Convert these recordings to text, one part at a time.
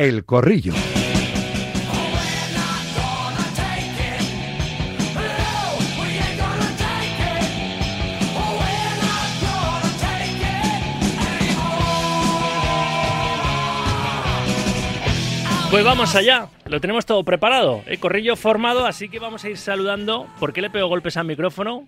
El Corrillo. Pues vamos allá, lo tenemos todo preparado, el corrillo formado, así que vamos a ir saludando. ¿Por qué le pego golpes al micrófono?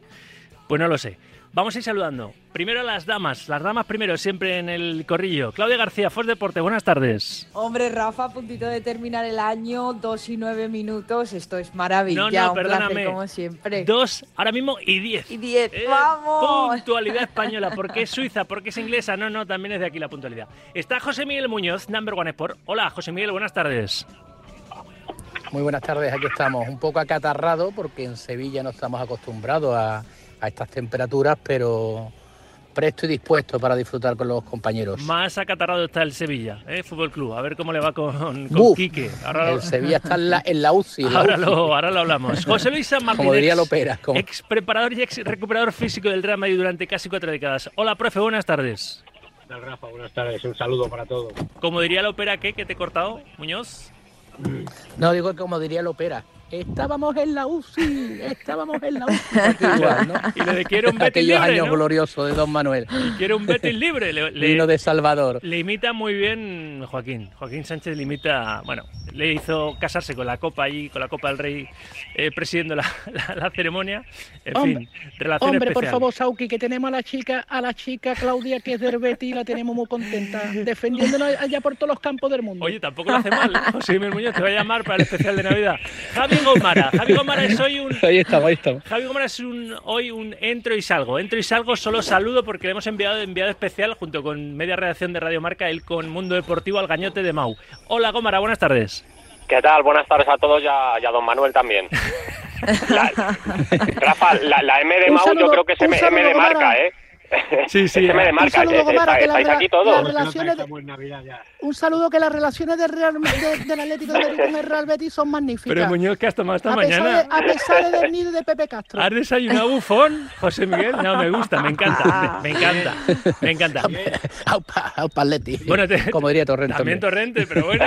Pues no lo sé. Vamos a ir saludando. Primero a las damas, las damas primero, siempre en el corrillo. Claudia García, Fos Deporte, buenas tardes. Hombre, Rafa, a puntito de terminar el año, dos y nueve minutos, esto es maravilla. No, no, un perdóname. placer, como siempre. Dos, ahora mismo y diez. y diez, Eh, ¡vamos! Puntualidad española, porque es suiza, porque es inglesa. No, no, también es de aquí la puntualidad. Está José Miguel Muñoz, Number One Sport. Hola, José Miguel, buenas tardes. Muy buenas tardes, aquí estamos. Un poco acatarrado porque en Sevilla no estamos acostumbrados a, a estas temperaturas, pero presto y dispuesto para disfrutar con los compañeros. Más acatarrado está el Sevilla, ¿eh? Fútbol Club. A ver cómo le va con, con Quique. Ahora, El Sevilla está en la, en la UCI. en la ahora UCI. lo, ahora lo hablamos. José Luis San Martín, Como diría ex- Lopera, como- ex preparador y ex recuperador físico del Real Madrid durante casi cuatro décadas. Hola, profe, buenas tardes. ¿Qué tal, Rafa? Buenas tardes. Un saludo para todos. Como diría Lopera, ¿qué? ¿Que te he cortado, Muñoz? No, digo como diría Lopera. Estábamos en la UCI, estábamos en la UCI. Igual, ¿no? Y le de quiero un Betis Aquellos libre, años ¿no? gloriosos de Don Manuel. Quiere un Betis libre. Le, le- Vino de Salvador. le imita muy bien Joaquín. Joaquín Sánchez le imita, bueno, le hizo casarse con la Copa allí, con la Copa del Rey, eh, presidiendo la, la- la ceremonia. En Hombre, fin, relación Hombre, por favor, Sauki, que tenemos a la chica, a la chica Claudia, que es del Betis, y la tenemos muy contenta, defendiéndonos allá por todos los campos del mundo. Oye, tampoco lo hace mal. José Miguel Muñoz te va a llamar para el especial de Navidad. Javi Gomara. Javi Gomara es hoy un. ahí estamos, ahí estamos. Javi Gomara es un, hoy un entro y salgo. Entro y salgo, solo saludo porque le hemos enviado enviado especial junto con media redacción de Radio Marca, él con Mundo Deportivo al Gañote de Mau. Hola Gomara, buenas tardes. ¿Qué tal? Buenas tardes a todos y a, y a don Manuel también. La- Rafa, la, la M de Mau yo creo que es M, M de Gomara. marca, ¿eh? Sí, sí. Es M de Un saludo, Gomara, que la estáis rela- aquí la todos. relaciones de-. Un saludo que las relaciones del, Real, de- del Atlético de Madrid con el Real Betis son magníficas. Pero Muñoz, ¿qué has tomado esta a, pesar mañana? de, a pesar del nido de Pepe Castro. ¿Has desayunado bufón, José Miguel? No, me gusta, me encanta, me, me encanta, me encanta. Aupa, aupa Atleti. Bueno, te- como diría Torrente. También. Torrente, pero bueno.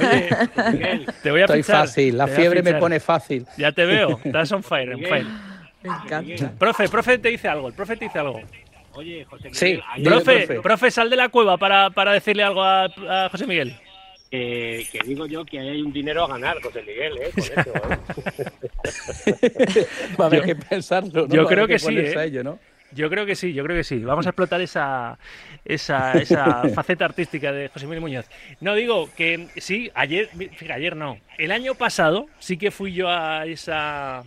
Oye, Miguel, te voy a Estoy fichar. fácil, la fiebre me pone fácil. Ya te veo, estás on fire, on fire. Me encanta. Profe, profe te dice algo, el profe te dice algo. Oye, José Miguel, Sí, Profe, profe. profe, sal de la cueva para, para decirle algo a, a José Miguel. eh, que digo yo que hay un dinero a ganar, José Miguel, ¿eh? Con eso, ¿eh? Va a haber que pensarlo. ¿no? yo creo que sí, ¿eh? a ello, ¿no? Yo creo que sí, yo creo que sí. Vamos a explotar esa, esa, esa faceta artística de José Miguel Muñoz. No digo que sí, ayer, fíjate, ayer no. El año pasado sí que fui yo a esa,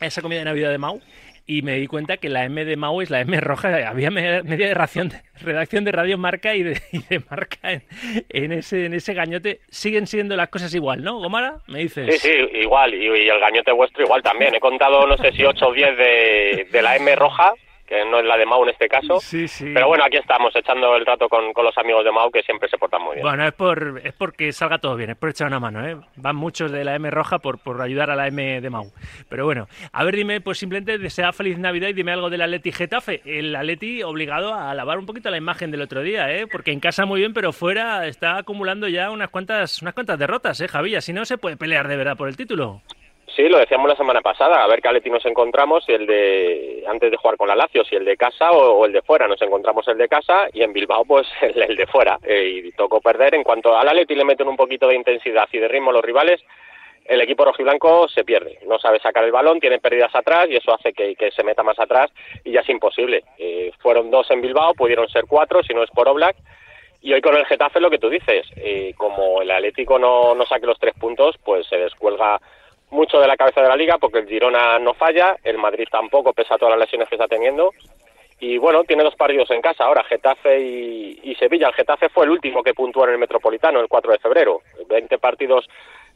esa comida de Navidad de Mau y me di cuenta que la M de Mau es la M roja. Había media, media de ración, redacción de Radio Marca y de, de Marca en, ese, en ese gañote. Siguen siendo las cosas igual, ¿no, Gomara? Me dices. Sí, sí, igual. Y, el gañote vuestro igual también. He contado, no sé si 8 o 10 de, de la M roja, que no es la de Mau en este caso. Sí, sí. Pero bueno, aquí estamos echando el rato con, con los amigos de Mau que siempre se portan muy bien. Bueno, es por es porque salga todo bien, es por echar una mano, ¿eh? Van muchos de la M roja por, por ayudar a la M de Mau. Pero bueno, a ver, dime, pues simplemente desea feliz Navidad y dime algo del Atleti Getafe. El Atleti obligado a lavar un poquito la imagen del otro día, ¿eh? Porque en casa muy bien, pero fuera está acumulando ya unas cuantas unas cuantas derrotas, ¿eh, Javi? Si no se puede pelear de verdad por el título. Sí, lo decíamos la semana pasada, a ver qué Atleti nos encontramos, si el de antes de jugar con la Lazio, si el de casa o, el de fuera. Nos encontramos el de casa y en Bilbao pues el, de fuera. Eh, y tocó perder. En cuanto al Atleti le meten un poquito de intensidad y de ritmo los rivales, el equipo rojiblanco se pierde. No sabe sacar el balón, tiene pérdidas atrás y eso hace que, que se meta más atrás y ya es imposible. Eh, fueron dos en Bilbao, pudieron ser cuatro si no es por Oblak. Y hoy con el Getafe lo que tú dices, eh, como el Atlético no, no saque los tres puntos, pues se descuelga mucho de la cabeza de la liga porque el Girona no falla, el Madrid tampoco, pese a todas las lesiones que está teniendo. Y bueno, tiene dos partidos en casa ahora, Getafe y, Sevilla. El Getafe fue el último que puntuó en el Metropolitano el 4 de febrero. 20 partidos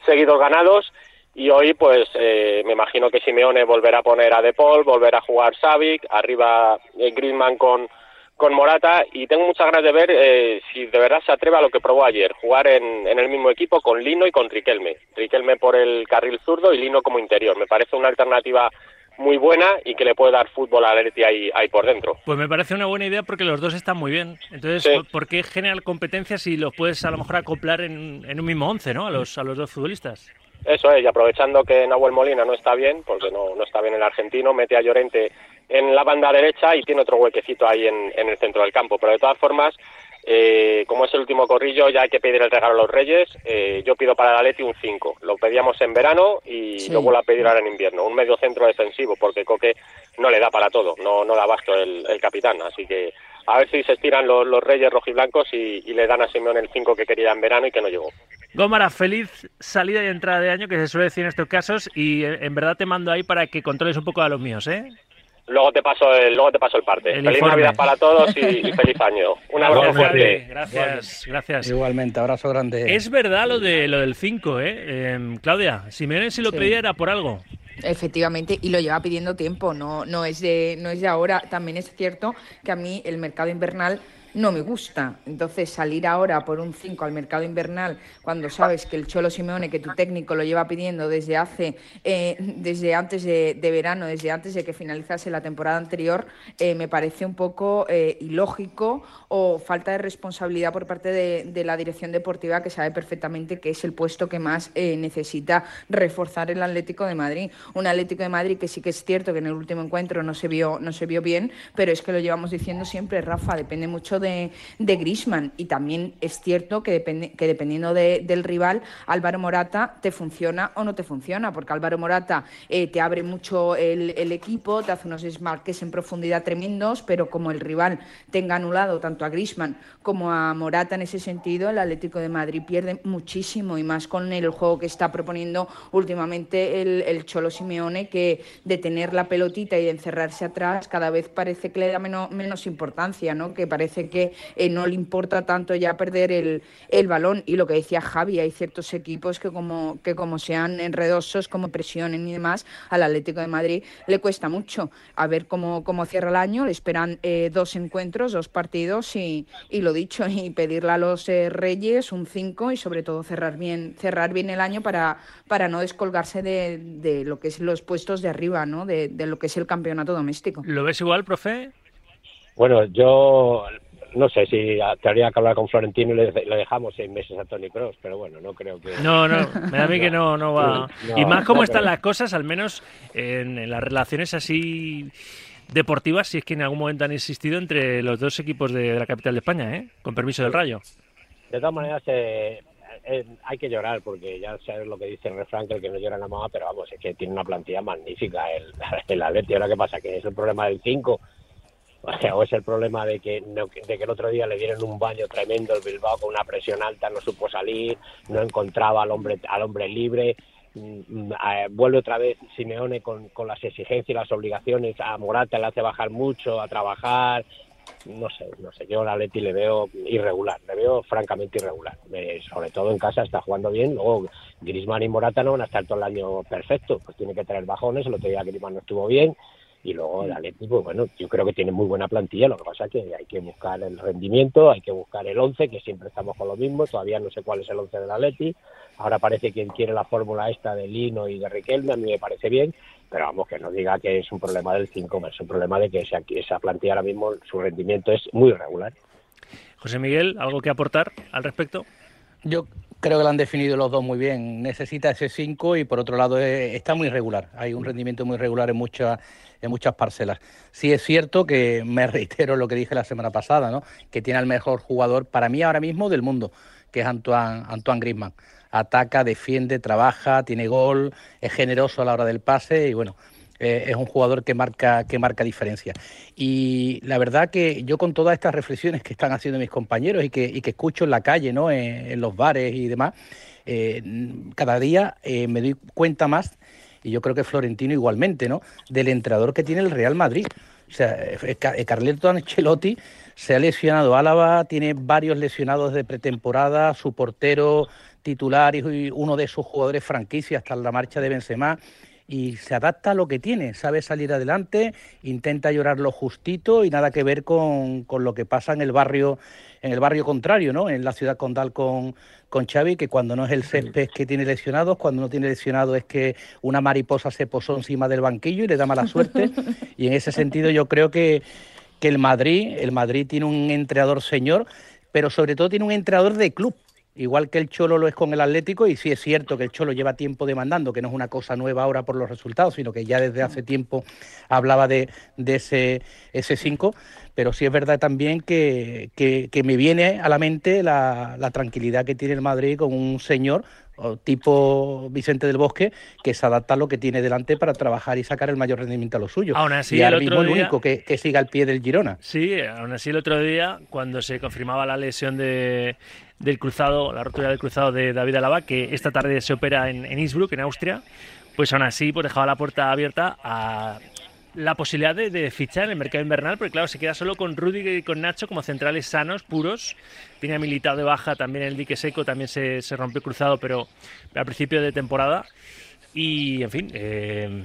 seguidos ganados y hoy pues eh, me imagino que Simeone volverá a poner a De Paul, volverá a jugar Savic, arriba eh, Griezmann con, con Morata y tengo muchas ganas de ver eh, si de verdad se atreve a lo que probó ayer, jugar en, en el mismo equipo con Lino y con Riquelme. Riquelme por el carril zurdo y Lino como interior. Me parece una alternativa muy buena y que le puede dar fútbol al Atleti ahí, ahí por dentro. Pues me parece una buena idea porque los dos están muy bien. Entonces, ¿por qué generar competencia si los puedes a lo mejor acoplar en, en un mismo once, ¿no? A los, a los dos futbolistas. Eso es, y aprovechando que Nahuel Molina no está bien, porque no, no está bien el argentino, mete a Llorente en la banda derecha y tiene otro huequecito ahí en, en el centro del campo. Pero de todas formas, eh, como es el último corrillo, ya hay que pedir el regalo a los Reyes. Eh, yo pido para el Atleti un 5. Lo pedíamos en verano y lo vuelvo a pedir ahora en invierno. Un medio centro defensivo, porque Coque no le da para todo, no, no da abasto el, el capitán. Así que a ver si se estiran los, los Reyes rojiblancos y, y le dan a Simeón el 5 que quería en verano y que no llegó. Gómara, feliz salida y entrada de año, que se suele decir en estos casos, y eh, en verdad te mando ahí para que controles un poco a los míos, ¿eh? Luego te paso el, luego te paso el parte. El feliz informe. Navidad para todos y, y feliz año. Un abrazo fuerte. Gracias, gracias. Igualmente, abrazo grande. Es verdad lo de lo del 5, ¿eh? Em, Claudia, Simeone si lo Sí. pedía era por algo. Efectivamente, y lo lleva pidiendo tiempo, no, no, es de, no es de ahora. También es cierto que a mí el mercado invernal no me gusta. Entonces, salir ahora por un 5 al mercado invernal, cuando sabes que el Cholo Simeone, que tu técnico lo lleva pidiendo desde hace, eh, desde antes de, verano, desde antes de que finalizase la temporada anterior, eh, me parece un poco eh, ilógico o falta de responsabilidad por parte de, la dirección deportiva, que sabe perfectamente que es el puesto que más necesita reforzar el Atlético de Madrid. Un Atlético de Madrid que sí que es cierto que en el último encuentro no se vio, no se vio bien, pero es que lo llevamos diciendo siempre, Rafa, depende mucho de, de. Y también es cierto que, que dependiendo de- del rival, Álvaro Morata te funciona o no te funciona, porque Álvaro Morata eh, te abre mucho el, el equipo, te hace unos desmarques en profundidad tremendos, pero como el rival tenga anulado tanto a Grisman como a Morata en ese sentido, el Atlético de Madrid pierde muchísimo y más con el juego que está proponiendo últimamente el, el Cholo Simeone, que de tener la pelotita y de encerrarse atrás cada vez parece que le da menos, menos importancia, ¿no? que parece que eh, no le importa tanto ya perder el, el balón. Y lo que decía Javi, hay ciertos equipos que como, que como sean enredosos, como presionen y demás, al Atlético de Madrid le cuesta mucho. A ver cómo, cómo cierra el año, le esperan eh, dos encuentros, dos partidos y, y lo dicho, y pedirle a los eh, Reyes un 5 y sobre todo cerrar bien, cerrar bien el año para, para no descolgarse de, de lo que es los puestos de arriba, ¿no? de, de lo que es el campeonato doméstico. ¿Lo ves igual, profe? Bueno, yo no sé si te habría que hablar con Florentino y le, le dejamos seis meses a Tony Cross, pero bueno, no creo que. No, no, me da a mí que no, no va. No, y más como no están creo. las cosas, al menos en, en las relaciones así deportivas, si es que en algún momento han existido entre los dos equipos de, de la capital de España, ¿eh? Con permiso del Rayo. De todas maneras, eh, eh, hay que llorar porque ya sabes lo que dice el refrán, que el que no llora la mamá, pero vamos, es que tiene una plantilla magnífica el, el Atleti. Ahora, ¿qué pasa? ¿Que es el problema del 5? O sea, es el problema de que, de que el otro día le dieron un baño tremendo el Bilbao con una presión alta, no supo salir, no encontraba al hombre, al hombre libre. Mm, mm, eh, vuelve otra vez Simeone con, con las exigencias y las obligaciones. A Morata le hace bajar mucho, a trabajar. No sé, no sé. Yo a Leti le veo irregular, le veo francamente irregular. Eh, sobre todo en casa está jugando bien. Luego Griezmann y Morata no van a estar todo el año perfecto. Pues tiene que traer bajones. El otro día Griezmann no estuvo bien. Y luego el Atleti, pues bueno, yo creo que tiene muy buena plantilla, lo que pasa es que hay que buscar el rendimiento, hay que buscar el 11, que siempre estamos con lo mismo, todavía no sé cuál es el 11 del Atleti, ahora parece quien quiere la fórmula esta de Lino y de Riquelme, a mí me parece bien, pero vamos, que no diga que es un problema del 5, es un problema de que esa, esa plantilla ahora mismo, su rendimiento es muy irregular. José Miguel, ¿algo que aportar al respecto? Yo creo que lo han definido los dos muy bien. Necesita ese 5 y por otro lado eh, está muy regular. Hay un rendimiento muy regular en muchas en muchas parcelas. Sí es cierto que me reitero lo que dije la semana pasada, ¿no? Que tiene al mejor jugador para mí ahora mismo del mundo, que es Antoine Antoine Griezmann. Ataca, defiende, trabaja, tiene gol, es generoso a la hora del pase y bueno, eh, es un jugador que marca, que marca diferencia. Y la verdad que yo con todas estas reflexiones que están haciendo mis compañeros y que, y que escucho en la calle, ¿no? en, en los bares y demás, eh, cada día eh, me doy cuenta más, y yo creo que Florentino igualmente, ¿no? del entrenador que tiene el Real Madrid. O sea, eh, Ca- eh, Carleto Ancelotti se ha lesionado Álava, tiene varios lesionados de pretemporada, su portero titular y uno de sus jugadores franquicia hasta la marcha de Benzema y se adapta a lo que tiene, sabe salir adelante, intenta llorar lo justito y nada que ver con, con lo que pasa en el barrio en el barrio contrario, ¿no? En la ciudad condal con, con Xavi, que cuando no es el césped que tiene lesionados, cuando no tiene lesionado es que una mariposa se posó encima del banquillo y le da mala suerte. y en ese sentido yo creo que, que el Madrid, el Madrid tiene un entrenador señor, pero sobre todo tiene un entrenador de club igual que el Cholo lo es con el Atlético, y sí es cierto que el Cholo lleva tiempo demandando, que no es una cosa nueva ahora por los resultados, sino que ya desde hace tiempo hablaba de, de ese, ese 5, pero sí es verdad también que, que, me viene a la mente la, la, tranquilidad que tiene el Madrid con un señor tipo Vicente del Bosque que se adapta a lo que tiene delante para trabajar y sacar el mayor rendimiento a lo suyo. Aún así, y el mismo otro el único que, que siga al pie del Girona. Sí, aún así el otro día, cuando se confirmaba la lesión de, del cruzado, la rotura del cruzado de David Alaba, que esta tarde se opera en, en Innsbruck, en Austria, pues aún así pues dejaba la puerta abierta a la posibilidad de, fichar en el mercado invernal, porque claro, se queda solo con Rudy y con Nacho como centrales sanos, puros. Tiene militado de baja también el dique seco, también se, se rompió cruzado, pero al principio de temporada. Y en fin, eh,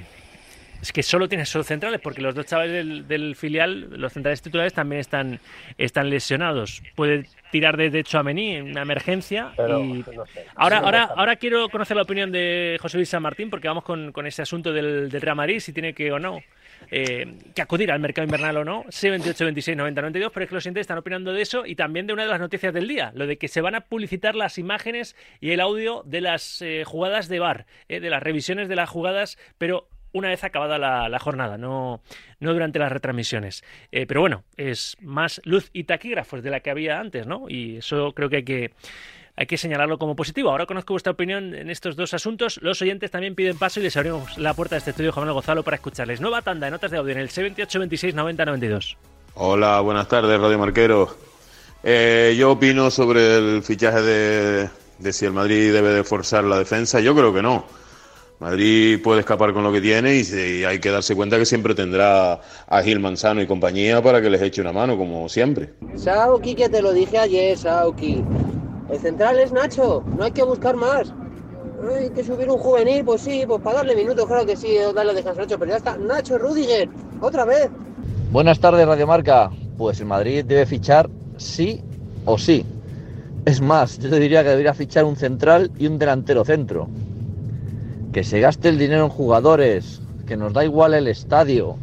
es que solo tiene solo centrales, porque los dos chavales del, del, filial, los centrales titulares, también están, están lesionados. Puede tirar de, hecho a Mení en una emergencia. Pero, y... no sé. ahora, ahora, ahora quiero conocer la opinión de José Luis San Martín, porque vamos con, con ese asunto del, del Real Madrid, si tiene que o no. Eh, que acudir al mercado invernal o no, C28, 26, 90, 92, pero es que los siguientes están opinando de eso y también de una de las noticias del día, lo de que se van a publicitar las imágenes y el audio de las eh, jugadas de bar, eh, de las revisiones de las jugadas, pero una vez acabada la, jornada, no, no durante las retransmisiones. Eh, pero bueno, es más luz y taquígrafos de la que había antes, ¿no? Y eso creo que hay que hay que señalarlo como positivo. Ahora conozco vuestra opinión en estos dos asuntos. Los oyentes también piden paso y les abrimos la puerta de este estudio Juan Gonzalo para escucharles. Nueva tanda de notas de audio en el C28 26 90 92. Hola, buenas tardes, Radio Marquero. Eh, yo opino sobre el fichaje de, de si el Madrid debe de forzar la defensa. Yo creo que no. Madrid puede escapar con lo que tiene y, y, hay que darse cuenta que siempre tendrá a Gil Manzano y compañía para que les eche una mano, como siempre. Sauki, que te lo dije ayer, Sauki. El central es Nacho, no hay que buscar más. Hay que subir un juvenil, pues sí, pues para darle minutos, claro que sí, darle descanso a Nacho, pero ya está. Nacho Rudiger, otra vez. Buenas tardes, Radio Marca. Pues el Madrid debe fichar sí o sí. Es más, yo te diría que debería fichar un central y un delantero centro. Que se gaste el dinero en jugadores, que nos da igual el estadio.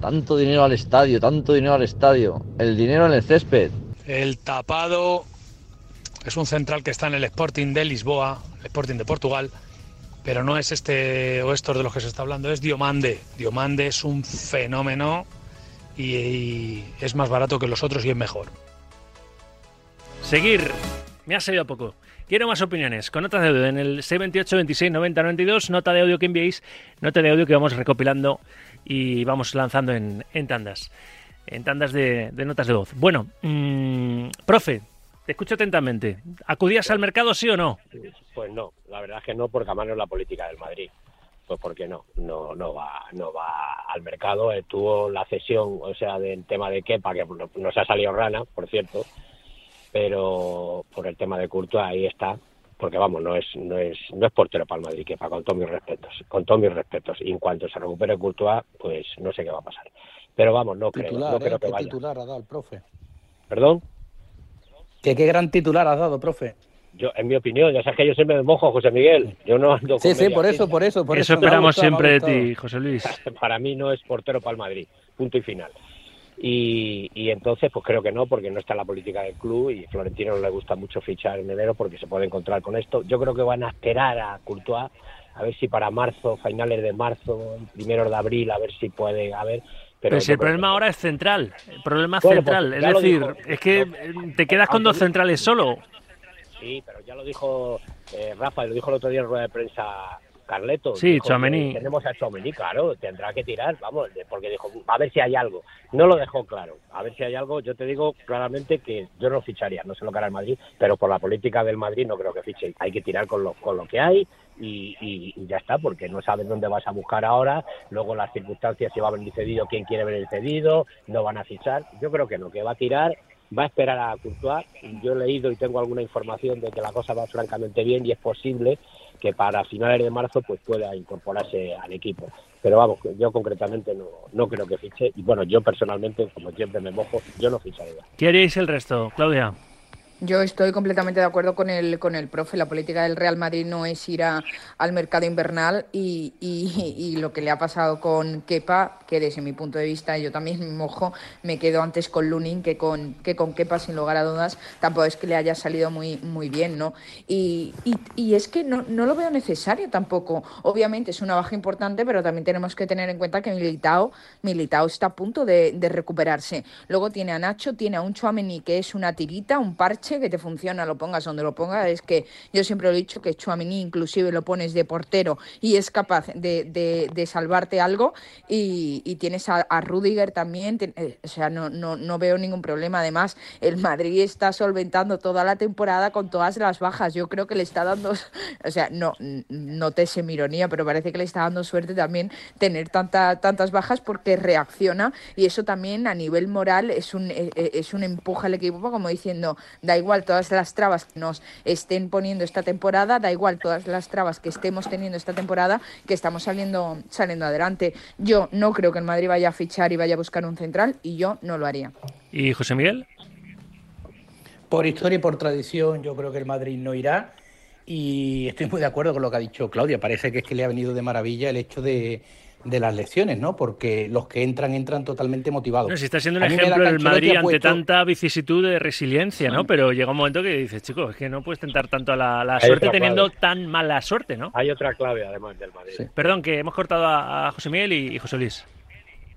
Tanto dinero al estadio, tanto dinero al estadio. El dinero en el césped. El tapado es un central que está en el Sporting de Lisboa, el Sporting de Portugal, pero no es este o estos de los que se está hablando, es Diomande. Diomande es un fenómeno y, y es más barato que los otros y es mejor. Seguir. Me ha salido poco. Quiero más opiniones con notas de audio en el C28 26 90 92. Nota de audio que enviéis, nota de audio que vamos recopilando y vamos lanzando en, en tandas. En tandas de, de, notas de voz. Bueno, mmm, profe, te escucho atentamente. ¿Acudías al mercado, sí o no? Pues no, la verdad es que no, porque además no es la política del Madrid. Pues porque no, no, no va, no va al mercado. Tuvo la cesión, o sea, del tema de Kepa, que no se ha salido rana, por cierto, pero por el tema de Courtois ahí está, porque vamos, no es, no es, no es portero para el Madrid, Kepa, con todos mis respetos, con todos mis respetos. Y en cuanto se recupere Courtois, pues no sé qué va a pasar. Pero vamos, no titular, creo, no creo ¿eh? que ¿Qué vaya. titular ha dado el profe? ¿Perdón? ¿Qué, qué gran titular has dado, profe? Yo, en mi opinión, ya sabes que yo siempre me mojo, José Miguel. Yo no ando Sí, sí, por eso, por eso, por eso. eso esperamos siempre de ti, José Luis. Para mí no es portero para el Madrid, punto y final. Y, y, entonces, pues creo que no, porque no está en la política del club y Florentino no le gusta mucho fichar en enero porque se puede encontrar con esto. Yo creo que van a esperar a Courtois a ver si para marzo, finales de marzo, primeros de abril, a ver si puede, a ver. Pero, si el problema que... ahora es central, el problema bueno, central, pues, es decir, dijo, es que no, te quedas con dos centrales solo. Sí, pero ya lo dijo eh, Rafa, lo dijo el otro día en rueda de prensa Carleto. Sí, Chouameni. Tenemos a Chouameni, claro, tendrá que tirar, vamos, porque dijo, a ver si hay algo. No lo dejó claro, a ver si hay algo. Yo te digo claramente que yo no ficharía, no sé lo que hará el Madrid, pero por la política del Madrid no creo que fiche. Hay que tirar con lo, con lo que hay y, y, y ya está, porque no sabes dónde vas a buscar ahora. Luego las circunstancias, si va a venir cedido, quién quiere ver el cedido, no van a fichar. Yo creo que no, que va a tirar va a esperar a Courtois. Yo he leído y tengo alguna información de que la cosa va francamente bien y es posible que para finales de marzo pues pueda incorporarse al equipo. Pero vamos, yo concretamente no, no creo que fiche. Y bueno, yo personalmente, como siempre me mojo, yo no ficharía. ¿Qué haríais el resto, Claudia? Yo estoy completamente de acuerdo con el, con el profe. La política del Real Madrid no es ir a, al mercado invernal y, y, lo que le ha pasado con Kepa, que desde mi punto de vista, yo también me mojo, me quedo antes con Lunin que con, que con Kepa, sin lugar a dudas. Tampoco es que le haya salido muy, muy bien, ¿no? Y, y es que no, no, lo veo necesario tampoco. Obviamente es una baja importante, pero también tenemos que tener en cuenta que Militao, Militao está a punto de, de recuperarse. Luego tiene a Nacho, tiene a un Chouameni que es una tirita, un parche que te funciona, lo pongas donde lo pongas, es que yo siempre he dicho que Chuamini inclusive lo pones de portero y es capaz de, de, de salvarte algo y, y tienes a, a, Rudiger también, te, o sea, no, no, no veo ningún problema. Además, el Madrid está solventando toda la temporada con todas las bajas. Yo creo que le está dando, o sea, no, no te sé mi ironía, pero parece que le está dando suerte también tener tanta, tantas bajas porque reacciona y eso también a nivel moral es un, es un empuje al equipo como diciendo, da igual todas las trabas que nos estén poniendo esta temporada, da igual todas las trabas que estemos teniendo esta temporada, que estamos saliendo, saliendo adelante. Yo no creo que el Madrid vaya a fichar y vaya a buscar un central y yo no lo haría. ¿Y José Miguel? Por historia y por tradición, yo creo que el Madrid no irá. Y estoy muy de acuerdo con lo que ha dicho Claudia. Parece que es que le ha venido de maravilla el hecho de, de las lecciones, ¿no? Porque los que entran, entran totalmente motivados. No, si está siendo un ejemplo el Madrid ante puesto... tanta vicisitud de resiliencia, ¿no? Pero llega un momento que dices, chicos, es que no puedes tentar tanto a la, la suerte teniendo tan mala suerte, ¿no? Hay otra clave, además, del Madrid. Sí. Perdón, que hemos cortado a, a José Miguel y, y, José Luis.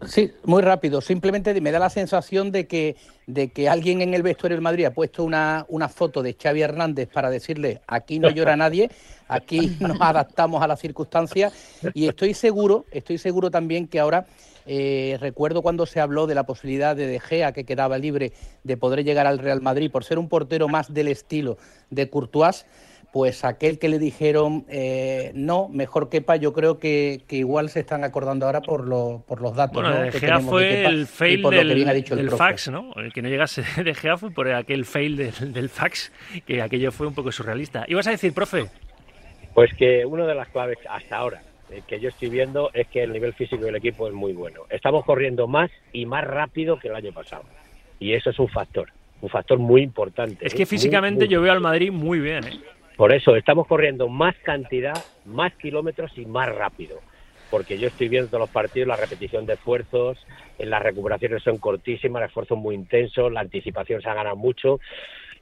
Sí, muy rápido. Simplemente me da la sensación de que, de que alguien en el vestuario del Madrid ha puesto una, una foto de Xavi Hernández para decirle aquí no llora nadie, aquí nos adaptamos a las circunstancias y estoy seguro, estoy seguro también que ahora eh, recuerdo cuando se habló de la posibilidad de De Gea que quedaba libre de poder llegar al Real Madrid por ser un portero más del estilo de Courtois pues aquel que le dijeron eh, no, mejor Kepa, yo creo que, que, igual se están acordando ahora por, lo, por los datos. Bueno, ¿no? De Gea fue de el fail del, del fax, ¿no? El que no llegase De Gea fue por aquel fail del, del, fax, que aquello fue un poco surrealista. ¿Ibas a decir, profe? Pues que una de las claves hasta ahora eh, que yo estoy viendo es que el nivel físico del equipo es muy bueno. Estamos corriendo más y más rápido que el año pasado. Y eso es un factor, un factor muy importante. Es que físicamente muy, muy... yo veo al Madrid muy bien, ¿eh? Por eso estamos corriendo más cantidad, más kilómetros y más rápido. Porque yo estoy viendo los partidos, la repetición de esfuerzos, las recuperaciones son cortísimas, el esfuerzo es muy intenso, la anticipación se ha ganado mucho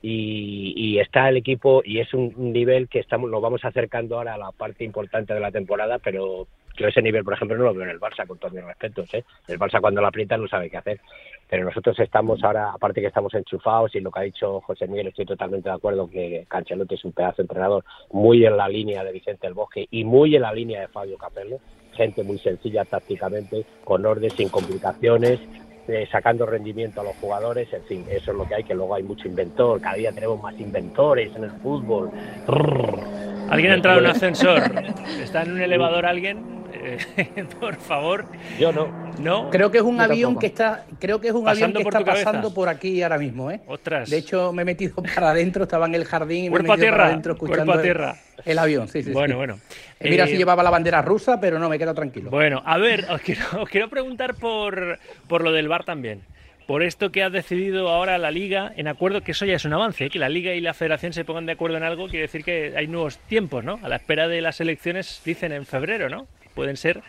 y, está el equipo y es un, nivel que estamos, lo vamos acercando ahora a la parte importante de la temporada, pero yo ese nivel, por ejemplo, no lo veo en el Barça, con todos mis respetos. ¿eh? El Barça cuando lo aprieta no sabe qué hacer. Pero nosotros estamos ahora, aparte que estamos enchufados, y lo que ha dicho José Miguel, estoy totalmente de acuerdo que Cancelotti es un pedazo de entrenador muy en la línea de Vicente del Bosque y muy en la línea de Fabio Capello. Gente muy sencilla tácticamente, con orden, sin complicaciones, eh, sacando rendimiento a los jugadores, en fin, eso es lo que hay, que luego hay mucho inventor, cada día tenemos más inventores en el fútbol. ¿Alguien ha entrado en un ascensor? ¿Está en un elevador alguien? Eh, por favor. Yo no. No. Creo que es un avión tampoco. que está, creo que es un pasando avión que está pasando por aquí ahora mismo, ¿eh? Ostras. De hecho, me he metido para adentro, estaba en el jardín y Cuerpo me he metido para adentro escuchando Cuerpo a tierra. El, el avión, sí, sí. Bueno, sí. bueno. Eh, mira eh, si llevaba la bandera rusa, pero no, me quedo tranquilo. Bueno, a ver, os quiero, os quiero preguntar por, por lo del bar también por esto que ha decidido ahora la Liga, en acuerdo, que eso ya es un avance, ¿eh? que la Liga y la Federación se pongan de acuerdo en algo, quiere decir que hay nuevos tiempos, ¿no? A la espera de las elecciones, dicen en febrero, ¿no? Pueden ser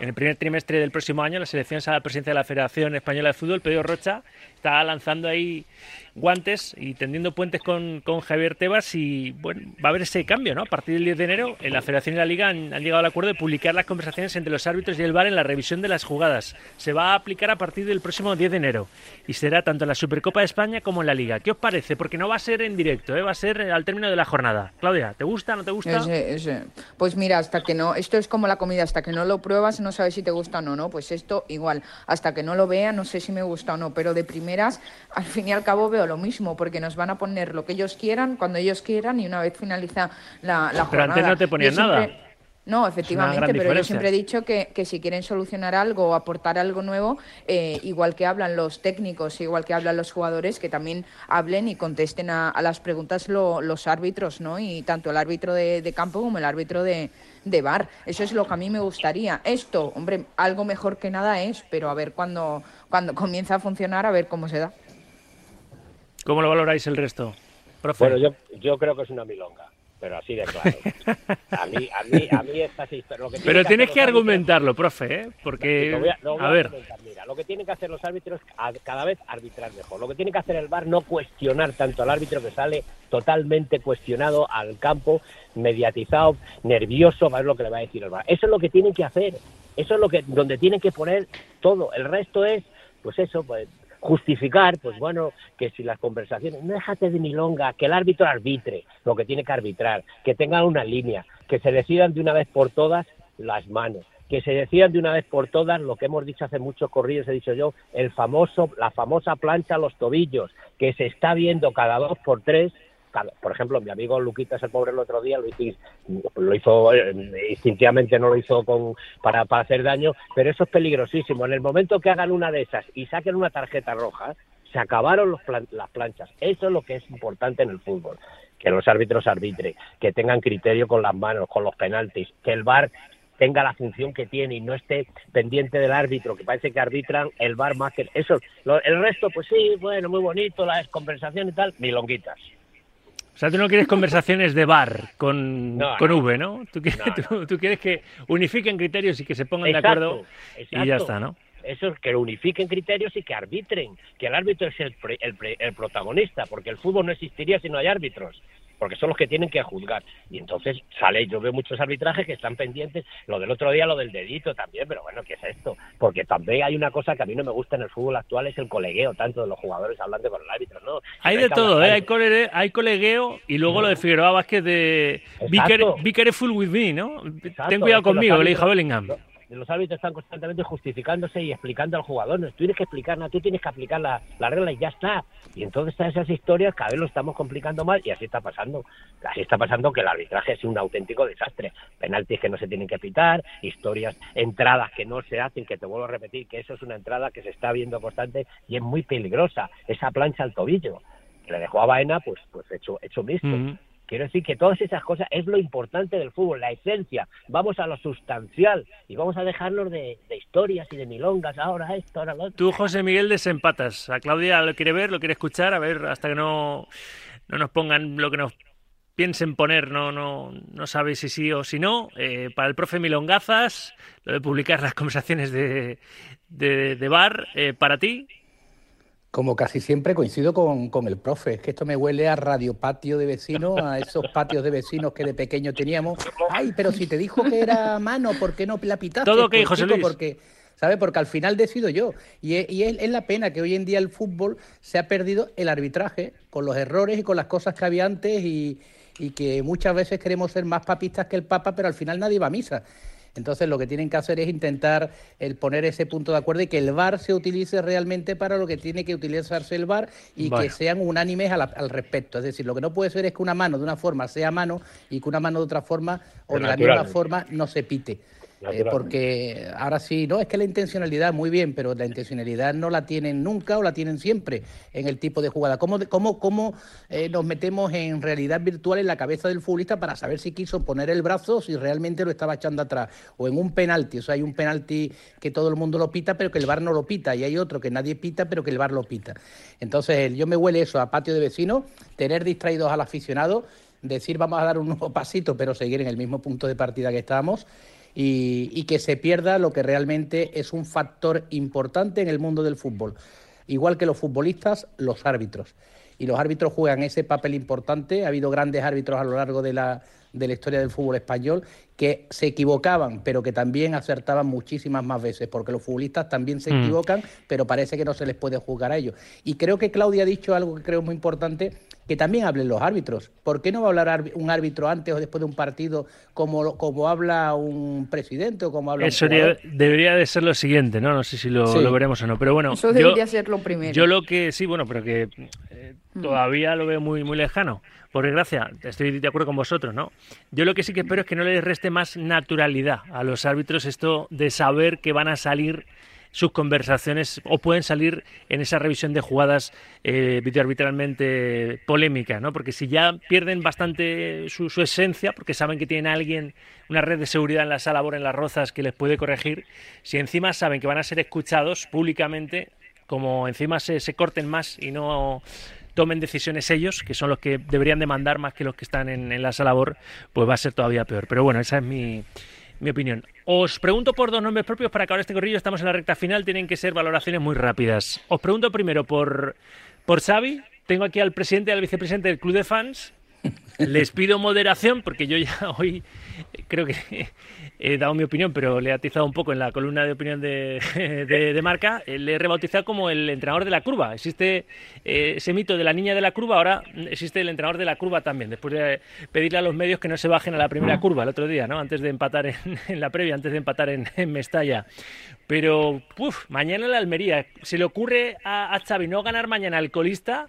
en el primer trimestre del próximo año, las elecciones a la presidencia de la Federación Española de Fútbol, Pedro Rocha está lanzando ahí guantes y tendiendo puentes con, Javier Tebas y bueno, va a haber ese cambio, ¿no? A partir del 10 de enero, en la Federación y la Liga han, llegado al acuerdo de publicar las conversaciones entre los árbitros y el VAR en la revisión de las jugadas. Se va a aplicar a partir del próximo 10 de enero y será tanto en la Supercopa de España como en la Liga. ¿Qué os parece? Porque no va a ser en directo, ¿eh? va a ser al término de la jornada. Claudia, ¿te gusta, no te gusta? Pues mira, hasta que no, esto es como la comida, hasta que no lo pruebas no sabes si te gusta o no, ¿no? Pues esto igual, hasta que no lo vea no sé si me gusta o no, pero de primeras, al fin y al cabo veo lo mismo, porque nos van a poner lo que ellos quieran, cuando ellos quieran y una vez finaliza la, la Pero jornada. antes no te ponían siempre... nada. No, efectivamente, pero yo siempre he dicho que, que, si quieren solucionar algo o aportar algo nuevo, eh, igual que hablan los técnicos, igual que hablan los jugadores, que también hablen y contesten a, las preguntas los árbitros, ¿no? Y tanto el árbitro de, campo como el árbitro de, de, bar. Eso es lo que a mí me gustaría. Esto, hombre, algo mejor que nada es, pero a ver cuando, cuando comienza a funcionar, a ver cómo se da. ¿Cómo lo valoráis el resto? Bueno, yo, yo creo que es una milonga pero así de claro. A mí, a mí, a mí estas historias... Pero tienes que, argumentarlo, profe, ¿eh? Porque... a, ver... Mira, lo que tienen que hacer los árbitros es cada vez arbitrar mejor. Lo que tiene que hacer el VAR no cuestionar tanto al árbitro que sale totalmente cuestionado al campo, mediatizado, nervioso, va a ver lo que le va a decir el VAR. Eso es lo que tienen que hacer. Eso es lo que donde tienen que poner todo. El resto es, pues eso, pues justificar, pues bueno, que si las conversaciones, no déjate de milonga, que el árbitro arbitre lo que tiene que arbitrar, que tengan una línea, que se decidan de una vez por todas las manos, que se decidan de una vez por todas lo que hemos dicho hace muchos corridos, he dicho yo, el famoso, la famosa plancha a los tobillos, que se está viendo cada dos por tres por ejemplo, mi amigo Luquitas el pobre el otro día lo hizo, lo hizo eh, instintivamente, no lo hizo con, para, para hacer daño, pero eso es peligrosísimo. En el momento que hagan una de esas y saquen una tarjeta roja, se acabaron las planchas. Eso es lo que es importante en el fútbol. Que los árbitros arbitren, que tengan criterio con las manos, con los penaltis, que el VAR tenga la función que tiene y no esté pendiente del árbitro, que parece que arbitran el VAR más que eso. el resto, pues sí, bueno, muy bonito, la descompensación y tal, milonguitas. O sea, tú no quieres conversaciones de bar con, con V, ¿no? Tú, quieres que unifiquen criterios y que se pongan de acuerdo y ya está, ¿no? Eso es que unifiquen criterios y que arbitren, que el árbitro es el, el, el protagonista, porque el fútbol no existiría si no hay árbitros porque son los que tienen que juzgar. Y entonces sale, yo veo muchos arbitrajes que están pendientes, lo del otro día, lo del dedito también, pero bueno, ¿qué es esto? Porque también hay una cosa que a mí no me gusta en el fútbol actual, es el colegueo, tanto de los jugadores hablando con el árbitro, ¿no? Hay de todo, ¿eh? Hay, colegueo, hay colegueo y luego lo de Figueroa Vázquez de be, careful with me, ¿no? Ten cuidado conmigo, le dijo a Bellingham los árbitros están constantemente justificándose y explicando al jugador. No, tú tienes que explicar nada, tú tienes que aplicar la, regla y ya está. Y entonces esas historias cada vez lo estamos complicando más y así está pasando. Así está pasando que el arbitraje es un auténtico desastre. Penaltis que no se tienen que pitar, historias, entradas que no se hacen, que te vuelvo a repetir que eso es una entrada que se está viendo constante y es muy peligrosa. Esa plancha al tobillo que le dejó a Baena, pues, pues hecho, hecho mixto. Quiero decir que todas esas cosas es lo importante del fútbol, la esencia. Vamos a lo sustancial y vamos a dejarnos de, historias y de milongas ahora esto, ahora lo otro. Tú, José Miguel, desempatas. A Claudia lo quiere ver, lo quiere escuchar, a ver, hasta que no, no nos pongan lo que nos piensen poner, no, no, no sabe si sí o si no. Eh, para el profe Milongazas, lo de publicar las conversaciones de, de, bar, eh, para ti, como casi siempre coincido con, con, el profe, es que esto me huele a radio patio de vecinos, a esos patios de vecinos que de pequeño teníamos. Ay, pero si te dijo que era mano, ¿por qué no la pitaste? Todo que, José Luis. Porque, ¿sabe? Porque al final decido yo. Y, es, y es, la pena que hoy en día el fútbol se ha perdido el arbitraje con los errores y con las cosas que había antes y, y que muchas veces queremos ser más papistas que el Papa, pero al final nadie va a misa. Entonces lo que tienen que hacer es intentar el poner ese punto de acuerdo y que el VAR se utilice realmente para lo que tiene que utilizarse el VAR y que sean unánimes al, respecto. Es decir, lo que no puede ser es que una mano de una forma sea mano y que una mano de otra forma o de la misma forma no se pite. Eh, porque ahora sí, no, es que la intencionalidad, muy bien, pero la intencionalidad no la tienen nunca o la tienen siempre en el tipo de jugada. ¿Cómo, cómo, cómo eh, nos metemos en realidad virtual en la cabeza del futbolista para saber si quiso poner el brazo o si realmente lo estaba echando atrás? O en un penalti, o sea, hay un penalti que todo el mundo lo pita, pero que el bar no lo pita, y hay otro que nadie pita, pero que el bar lo pita. Entonces, yo me huele eso a patio de vecinos, tener distraídos al aficionado, decir vamos a dar un nuevo pasito, pero seguir en el mismo punto de partida que estábamos y, que se pierda lo que realmente es un factor importante en el mundo del fútbol. Igual que los futbolistas, los árbitros. Y los árbitros juegan ese papel importante. Ha habido grandes árbitros a lo largo de la, de la historia del fútbol español que se equivocaban, pero que también acertaban muchísimas más veces, porque los futbolistas también se mm. equivocan, pero parece que no se les puede juzgar a ellos. Y creo que Claudia ha dicho algo que creo muy importante, que también hablen los árbitros. ¿Por qué no va a hablar un árbitro antes o después de un partido como, como habla un presidente o como habla Eso debería de ser lo siguiente, ¿no? No sé si lo, veremos o no, pero bueno. Eso debería ser lo primero. Yo lo que, sí, bueno, pero que eh, mm. todavía lo veo muy, muy lejano. Por desgracia, estoy de acuerdo con vosotros, ¿no? Yo lo que sí que espero es que no les reste más naturalidad a los árbitros esto de saber que van a salir sus conversaciones o pueden salir en esa revisión de jugadas eh, videoarbitralmente polémicas, ¿no? Porque si ya pierden bastante su, esencia, porque saben que tienen alguien, una red de seguridad en la sala en las rozas que les puede corregir, si encima saben que van a ser escuchados públicamente, como encima se corten más y no tomen decisiones ellos, que son los que deberían demandar más que los que están en, la sala labor, pues va a ser todavía peor. Pero bueno, esa es mi, mi opinión. Os pregunto por dos nombres propios para acabar este corrillo. Estamos en la recta final, tienen que ser valoraciones muy rápidas. Os pregunto primero por, por Xavi. Tengo aquí al presidente y al vicepresidente del club de fans. Les pido moderación porque yo ya hoy creo que he dado mi opinión, pero le he atizado un poco en la columna de opinión de, de, marca. Le he rebautizado como el entrenador de la curva. Existe eh, ese mito de la niña de la curva, ahora existe el entrenador de la curva también, después de pedirle a los medios que no se bajen a la primera curva el otro día, ¿no? antes de empatar en, en la previa, antes de empatar en, en Mestalla. Pero, uf, mañana la Almería. Se le ocurre a, a Xavi no ganar mañana al colista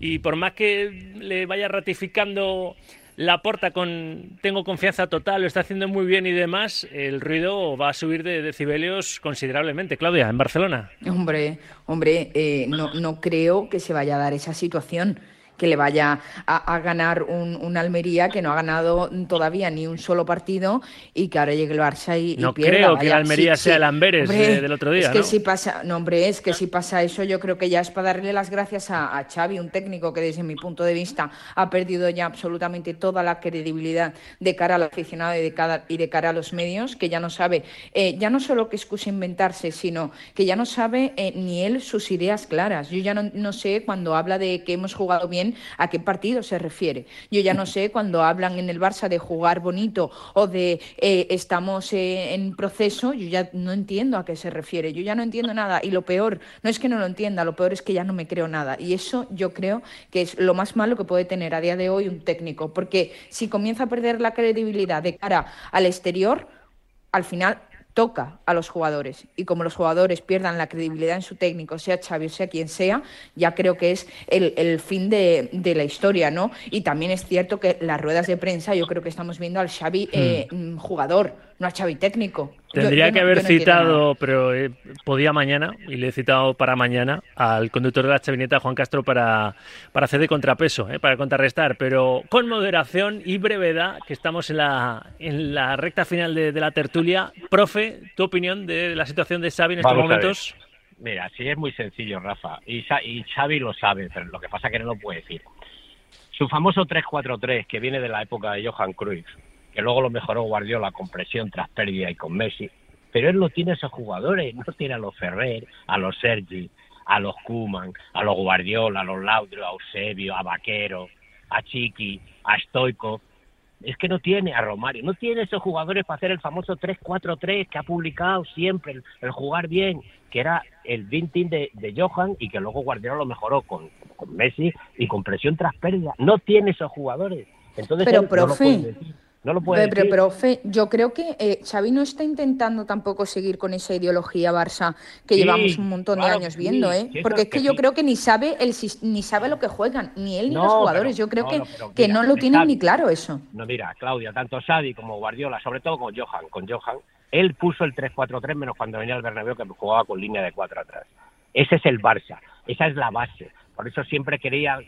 y por más que le vaya ratificando la porta con tengo confianza total, lo está haciendo muy bien y demás, el ruido va a subir de decibelios considerablemente. Claudia, en Barcelona. Hombre, hombre, eh, no, no creo que se vaya a dar esa situación que le vaya a, a ganar un, un, Almería que no ha ganado todavía ni un solo partido y que ahora llegue el Barça y, no y pierda. creo vaya. que el Almería Sí, sea sí. el Amberes Hombre, eh, del otro día, Es que ¿no? si pasa, no, hombre, es que si pasa eso, yo creo que ya es para darle las gracias a, a Xavi, un técnico que desde mi punto de vista ha perdido ya absolutamente toda la credibilidad de cara al aficionado y de, cada, y de cara a los medios, que ya no sabe, eh, ya no solo que excusa inventarse, sino que ya no sabe eh, ni él sus ideas claras. Yo ya no, no sé cuando habla de que hemos jugado bien, a qué partido se refiere. Yo ya no sé cuando hablan en el Barça de jugar bonito o de eh, estamos eh, en proceso, yo ya no entiendo a qué se refiere. Yo ya no entiendo nada. Y lo peor, no es que no lo entienda, lo peor es que ya no me creo nada. Y eso yo creo que es lo más malo que puede tener a día de hoy un técnico. Porque si comienza a perder la credibilidad de cara al exterior, al final toca a los jugadores y como los jugadores pierdan la credibilidad en su técnico, sea Xavi o sea quien sea, ya creo que es el, el fin de, de, la historia, ¿no? Y también es cierto que las ruedas de prensa yo creo que estamos viendo al Xavi eh, mm. jugador, no Xavi técnico. Tendría yo, yo que no, haber no citado, pero eh, podía mañana, y le he citado para mañana, al conductor de la chavineta, Juan Castro, para, para hacer de contrapeso, eh, para contrarrestar, pero con moderación y brevedad, que estamos en la, en la recta final de, de la tertulia. Profe, tu opinión de la situación de Xavi en estos Vamos momentos. Mira, sí es muy sencillo, Rafa, y, y Xavi lo sabe, pero lo que pasa es que no lo puede decir. Su famoso 3-4-3, que viene de la época de Johan Cruyff, que luego lo mejoró Guardiola con presión tras pérdida y con Messi, pero él no tiene esos jugadores, no tiene a los Ferrer, a los Sergi, a los Kuman, a los Guardiola, a los Laudrup, a Eusebio, a Vaquero, a Chiqui, a Stoico. Es que no tiene a Romario, no tiene esos jugadores para hacer el famoso 3-4-3 que ha publicado siempre, el, el jugar bien, que era el Team de, de Johan y que luego Guardiola lo mejoró con, con Messi y con presión tras pérdida. No tiene esos jugadores. Entonces Pero, él no No lo puede Pero, decir. profe, yo creo que eh, Xavi no está intentando tampoco seguir con esa ideología Barça que Sí, llevamos un montón claro de años viendo, ¿eh? sí, Porque es que que yo sí. creo que ni sabe el ni sabe lo que juegan, ni él ni No, los jugadores. pero- yo creo no, que, no, pero que mira, no lo tienen Xavi. ni claro eso. No, mira, Claudia, tanto Xavi como Guardiola, sobre todo con Johan, con Johan, él puso el 3-4-3 menos cuando venía el Bernabéu que jugaba con línea de 4 atrás. Ese es el Barça, esa es la base. Por eso siempre quería,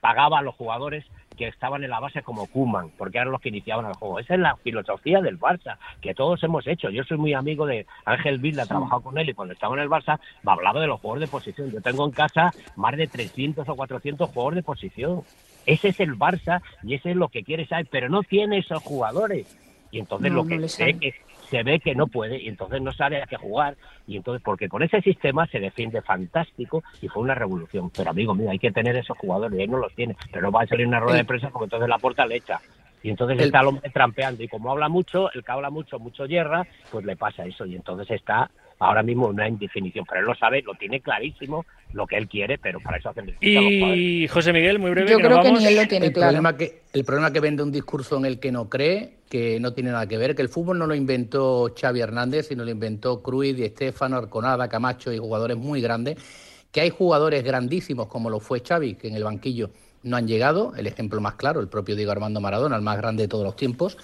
pagaba a los jugadores que estaban en la base como Kuman, porque eran los que iniciaban el juego. Esa es la filosofía del Barça, que todos hemos hecho. Yo soy muy amigo de Ángel Vilda, he trabajado con él y cuando estaba en el Barça me hablaba de los jugadores de posición. Yo tengo en casa más de 300 o 400 jugadores de posición. Ese es el Barça y ese es lo que quiere saber, pero no tiene esos jugadores. Y entonces No, lo que ve que se ve que no puede y entonces no sabe a qué jugar. Y entonces porque con ese sistema se defiende fantástico y fue una revolución. Pero amigo mío hay que tener esos jugadores y él no los tiene. Pero no va a salir una rueda de prensa porque entonces la puerta le echa. Y entonces El- está el hombre trampeando. Y como habla mucho el que habla mucho mucho hierra pues le pasa eso. Y entonces está ahora mismo una indefinición. Pero él lo sabe lo tiene clarísimo lo que él quiere pero para eso hace necesita los jugadores. Y José Miguel, muy breve. Yo que nos creo que vamos. ni él lo tiene el claro. Problema que, el problema que vende un discurso en el que no cree, que no tiene nada que ver, que el fútbol no lo inventó Xavi Hernández, sino lo inventó Cruz, Di Estefano, Arconada, Camacho y jugadores muy grandes, que hay jugadores grandísimos como lo fue Xavi, que en el banquillo no han llegado, el ejemplo más claro, el propio Diego Armando Maradona, el más grande de todos los tiempos,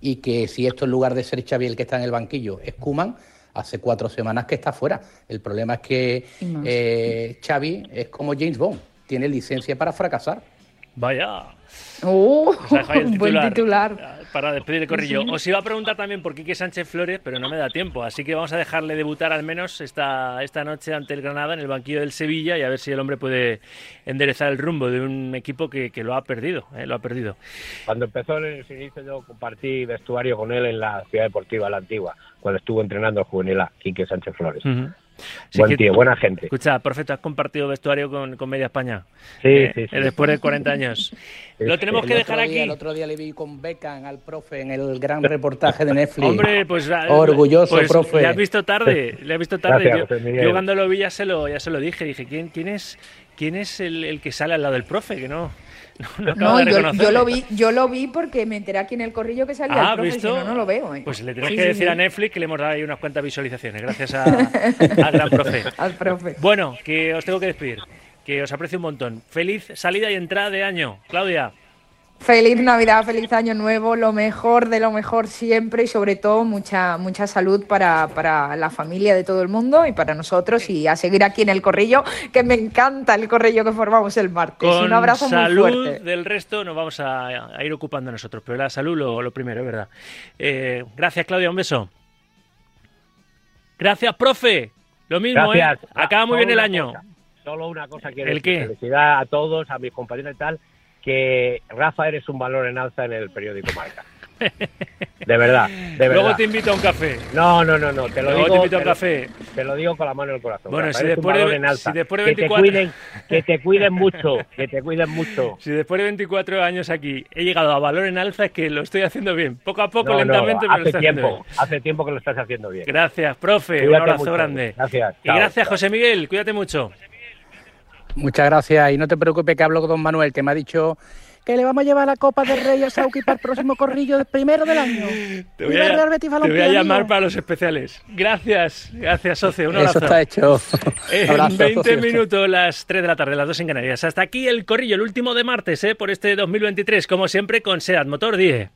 y que si esto en lugar de ser Xavi el que está en el banquillo es Kuman, hace cuatro semanas que está fuera. El problema es que eh, Xavi es como James Bond, tiene licencia para fracasar. Vaya. El buen titular. Para despedir el corrillo. Os iba a preguntar también por Quique Sánchez Flores, pero no me da tiempo. Así que vamos a dejarle debutar al menos esta, esta noche ante el Granada en el banquillo del Sevilla y a ver si el hombre puede enderezar el rumbo de un equipo que, que lo ha perdido. eh, lo ha perdido. Cuando empezó en el inicio yo compartí vestuario con él en la Ciudad Deportiva La Antigua, cuando estuvo entrenando el juvenil A, Quique Sánchez Flores. Buen que- tío, buena gente. Escucha, Profeta, has compartido vestuario con, con Media España. Sí, Eh, sí, sí. eh, Después de 40 años. Lo tenemos que dejar día- aquí. El otro día le vi con Beckham al profe en el gran reportaje de Netflix. Hombre, pues ah, Orgulloso, pues, profe. Le has visto tarde, le has visto tarde. Gracias, yo, cuando lo vi ya se lo, ya se lo dije. Dije, ¿quién, quién es, quién es el, el que sale al lado del profe? Que no, no, yo, yo lo vi, yo lo vi porque me enteré aquí en el corrillo que salía Ah, el profe, ¿visto? si no, no lo veo. ¿eh? Pues le tenés Sí, que sí, decir sí. a Netflix que le hemos dado ahí unas cuantas visualizaciones, gracias a, al gran profe. Al profe. Bueno, que os tengo que despedir, que os aprecio un montón. Feliz salida y entrada de año. Claudia, Feliz Navidad, feliz Año Nuevo, lo mejor de lo mejor siempre y sobre todo mucha, mucha salud para, para la familia de todo el mundo y para nosotros y a seguir aquí en el corrillo, que me encanta el corrillo que formamos el martes. con un abrazo muy salud fuerte. del resto nos vamos a, a ir ocupando nosotros, pero la salud lo, lo primero, es verdad. Eh, gracias, Claudia, un beso. Gracias, profe. Lo mismo, Gracias. ¿eh? Acaba muy bien el año. cosa, solo una cosa quiero ¿El decir. qué? Felicidad a todos, a mis compañeros y tal, que Rafa eres un valor en alza en el periódico Marca. De verdad, de verdad. Luego te invito a un café. No, no, no, no, te lo Luego digo. te invito a un lo- café. Te lo digo con la mano en el corazón. Bueno, Rafa, si después de- en alza. si después de que te 24 cuiden, que te cuiden mucho, que te cuiden mucho. Si después de 24 años aquí he llegado a valor en alza, es que lo estoy haciendo bien. Poco a poco, No, no, lentamente, pero lo hace estoy haciendo bien. hace tiempo que lo estás haciendo bien. Gracias, profe. un abrazo mucho. grande. Gracias. Y Chao, gracias, chao. José Miguel. Cuídate mucho. Muchas gracias y no te preocupes que hablo con don Manuel, que me ha dicho que le vamos a llevar la Copa del Rey a Sauki para el próximo corrillo del primero del año. Te voy, a, te voy llamar para los especiales. Gracias, gracias, socio. Un Eso abrazo. está hecho. En Abrazo, 20 socio. minutos, las 3 de la tarde, las 2 en Canarias. Hasta aquí el corrillo, el último de martes, ¿eh? por este 2023, como siempre, con SEAT Motor 10.